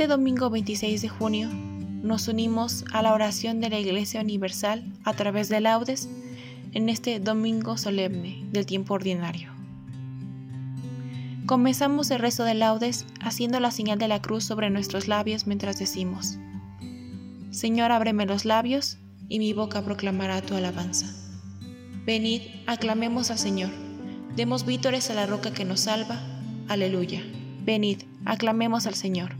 Este domingo 26 de junio nos unimos a la oración de la Iglesia Universal a través de laudes en este domingo solemne del tiempo ordinario. Comenzamos el rezo de laudes haciendo la señal de la cruz sobre nuestros labios mientras decimos, Señor, ábreme los labios y mi boca proclamará tu alabanza. Venid, aclamemos al Señor, demos vítores a la roca que nos salva. Aleluya. Venid, aclamemos al Señor.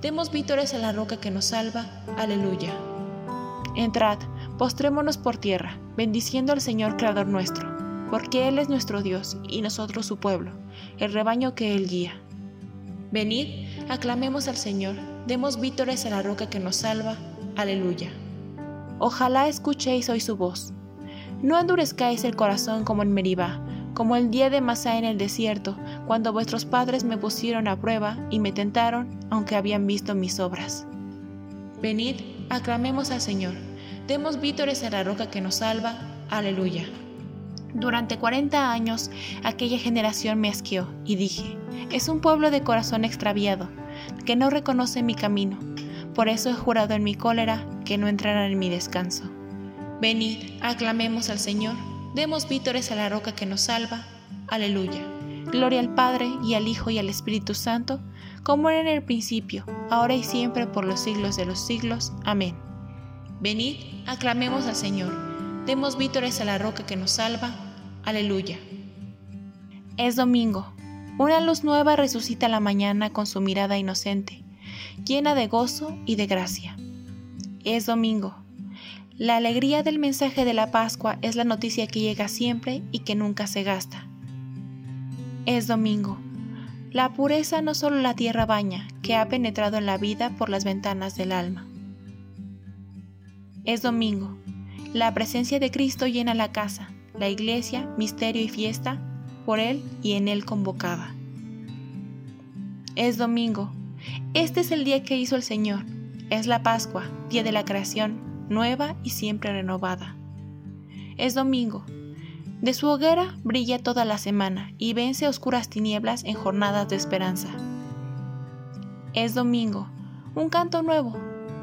demos vítores a la roca que nos salva. Aleluya. Entrad, postrémonos por tierra, bendiciendo al Señor Creador nuestro, porque Él es nuestro Dios y nosotros su pueblo, el rebaño que Él guía. Venid, aclamemos al Señor, demos vítores a la roca que nos salva. Aleluya. Ojalá escuchéis hoy su voz. No endurezcáis el corazón como en Meribá, como el día de Masá en el desierto, cuando vuestros padres me pusieron a prueba y me tentaron, aunque habían visto mis obras. Venid, aclamemos al Señor, demos vítores a la roca que nos salva. Aleluya. Durante cuarenta años aquella generación me asqueó y dije, es un pueblo de corazón extraviado, que no reconoce mi camino. Por eso he jurado en mi cólera que no entrarán en mi descanso. Venid, aclamemos al Señor, Demos vítores a la roca que nos salva. Aleluya. Gloria al Padre y al Hijo y al Espíritu Santo, como era en el principio, ahora y siempre, por los siglos de los siglos. Amén. Venid, aclamemos al Señor. Demos vítores a la roca que nos salva. Aleluya. Es domingo. Una luz nueva resucita la mañana con su mirada inocente, llena de gozo y de gracia. Es domingo. La alegría del mensaje de la Pascua es la noticia que llega siempre y que nunca se gasta. Es domingo. La pureza no solo la tierra baña, que ha penetrado en la vida por las ventanas del alma. Es domingo. La presencia de Cristo llena la casa, la iglesia, misterio y fiesta, por Él y en Él convocada. Es domingo. Este es el día que hizo el Señor. Es la Pascua, día de la creación, nueva y siempre renovada. Es domingo. De su hoguera brilla toda la semana y vence oscuras tinieblas en jornadas de esperanza. Es domingo. Un canto nuevo.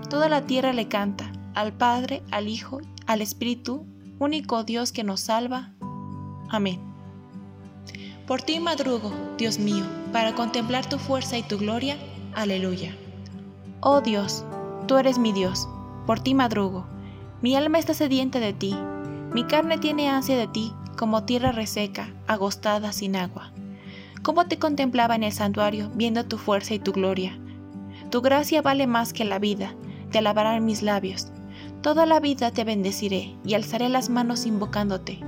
Toda la tierra le canta, al Padre, al Hijo, al Espíritu, único Dios que nos salva. Amén. Por ti madrugo, Dios mío, para contemplar tu fuerza y tu gloria. Aleluya. Oh Dios, tú eres mi Dios por ti madrugo. Mi alma está sedienta de ti, mi carne tiene ansia de ti, como tierra reseca, agostada sin agua. ¿Cómo te contemplaba en el santuario, viendo tu fuerza y tu gloria? Tu gracia vale más que la vida, te alabarán mis labios. Toda la vida te bendeciré y alzaré las manos invocándote.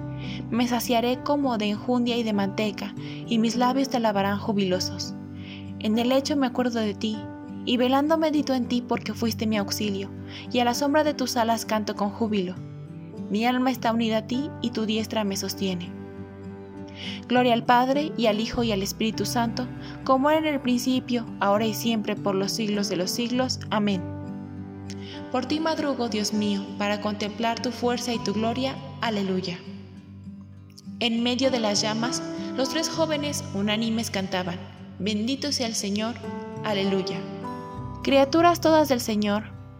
Me saciaré como de enjundia y de manteca, y mis labios te alabarán jubilosos. En el lecho me acuerdo de ti, y velando medito en ti porque fuiste mi auxilio, y a la sombra de tus alas canto con júbilo. Mi alma está unida a ti y tu diestra me sostiene. Gloria al Padre y al Hijo y al Espíritu Santo, como era en el principio, ahora y siempre, por los siglos de los siglos. Amén. Por ti madrugo, Dios mío, para contemplar tu fuerza y tu gloria. Aleluya. En medio de las llamas, los tres jóvenes unánimes cantaban, Bendito sea el Señor. Aleluya. Criaturas todas del Señor,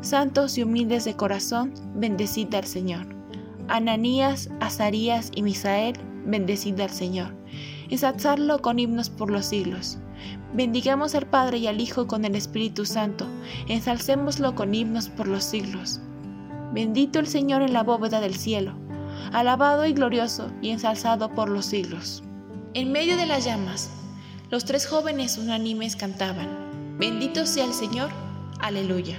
Santos y humildes de corazón, bendecida al Señor. Ananías, Azarías y Misael, bendecida al Señor. Ensalzarlo con himnos por los siglos. Bendigamos al Padre y al Hijo con el Espíritu Santo. Ensalcémoslo con himnos por los siglos. Bendito el Señor en la bóveda del cielo, alabado y glorioso y ensalzado por los siglos. En medio de las llamas, los tres jóvenes unánimes cantaban, Bendito sea el Señor, aleluya.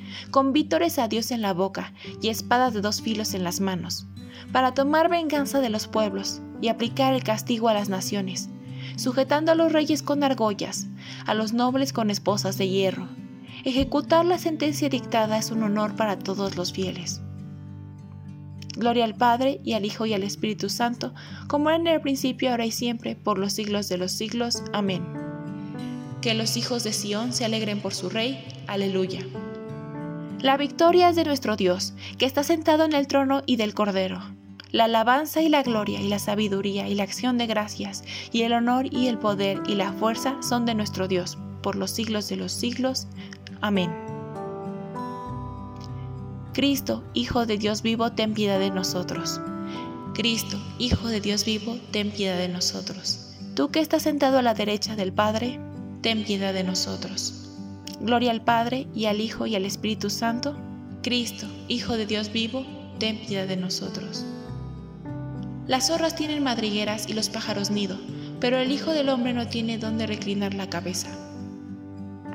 con vítores a Dios en la boca y espadas de dos filos en las manos, para tomar venganza de los pueblos y aplicar el castigo a las naciones, sujetando a los reyes con argollas, a los nobles con esposas de hierro. Ejecutar la sentencia dictada es un honor para todos los fieles. Gloria al Padre y al Hijo y al Espíritu Santo, como era en el principio, ahora y siempre, por los siglos de los siglos. Amén. Que los hijos de Sión se alegren por su Rey. Aleluya. La victoria es de nuestro Dios, que está sentado en el trono y del Cordero. La alabanza y la gloria y la sabiduría y la acción de gracias y el honor y el poder y la fuerza son de nuestro Dios, por los siglos de los siglos. Amén. Cristo, Hijo de Dios vivo, ten piedad de nosotros. Cristo, Hijo de Dios vivo, ten piedad de nosotros. Tú que estás sentado a la derecha del Padre, ten piedad de nosotros. Gloria al Padre y al Hijo y al Espíritu Santo. Cristo, Hijo de Dios vivo, ten piedad de nosotros. Las zorras tienen madrigueras y los pájaros nido, pero el Hijo del Hombre no tiene dónde reclinar la cabeza.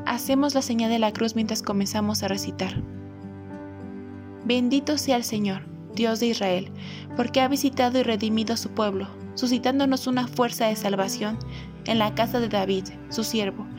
Hacemos la señal de la cruz mientras comenzamos a recitar. Bendito sea el Señor, Dios de Israel, porque ha visitado y redimido a su pueblo, suscitándonos una fuerza de salvación en la casa de David, su siervo,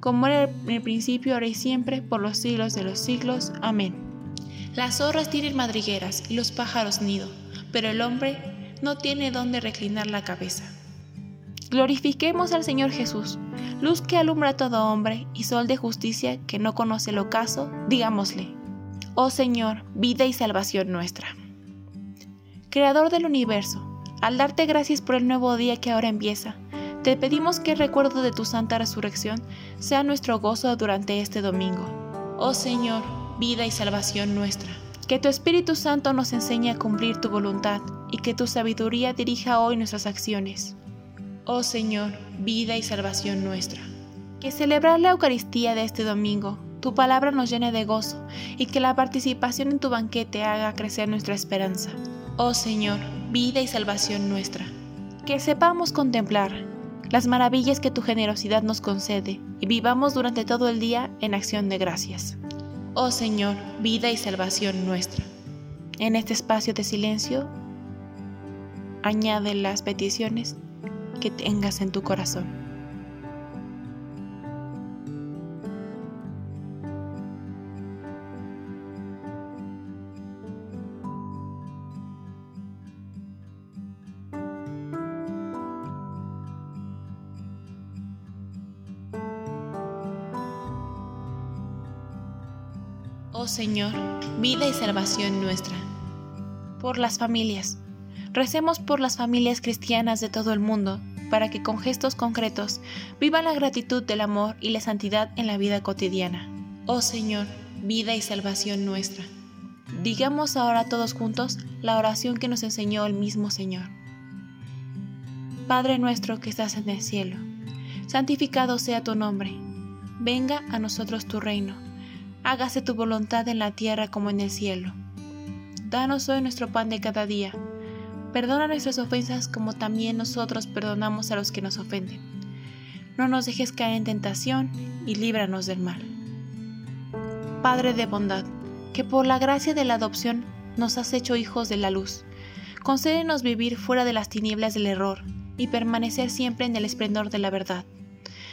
como era en el principio, ahora y siempre, por los siglos de los siglos. Amén. Las zorras tienen madrigueras y los pájaros nido, pero el hombre no tiene dónde reclinar la cabeza. Glorifiquemos al Señor Jesús, luz que alumbra a todo hombre y sol de justicia que no conoce el ocaso, digámosle, Oh Señor, vida y salvación nuestra. Creador del universo, al darte gracias por el nuevo día que ahora empieza, te pedimos que el recuerdo de tu santa resurrección sea nuestro gozo durante este domingo. Oh Señor, vida y salvación nuestra. Que tu Espíritu Santo nos enseñe a cumplir tu voluntad y que tu sabiduría dirija hoy nuestras acciones. Oh Señor, vida y salvación nuestra. Que celebrar la Eucaristía de este domingo, tu palabra nos llene de gozo y que la participación en tu banquete haga crecer nuestra esperanza. Oh Señor, vida y salvación nuestra. Que sepamos contemplar las maravillas que tu generosidad nos concede y vivamos durante todo el día en acción de gracias. Oh Señor, vida y salvación nuestra. En este espacio de silencio, añade las peticiones que tengas en tu corazón. Señor, vida y salvación nuestra. Por las familias. Recemos por las familias cristianas de todo el mundo, para que con gestos concretos vivan la gratitud del amor y la santidad en la vida cotidiana. Oh Señor, vida y salvación nuestra. Digamos ahora todos juntos la oración que nos enseñó el mismo Señor. Padre nuestro que estás en el cielo, santificado sea tu nombre. Venga a nosotros tu reino hágase tu voluntad en la tierra como en el cielo. Danos hoy nuestro pan de cada día. Perdona nuestras ofensas como también nosotros perdonamos a los que nos ofenden. No nos dejes caer en tentación y líbranos del mal. Padre de bondad, que por la gracia de la adopción nos has hecho hijos de la luz, concédenos vivir fuera de las tinieblas del error y permanecer siempre en el esplendor de la verdad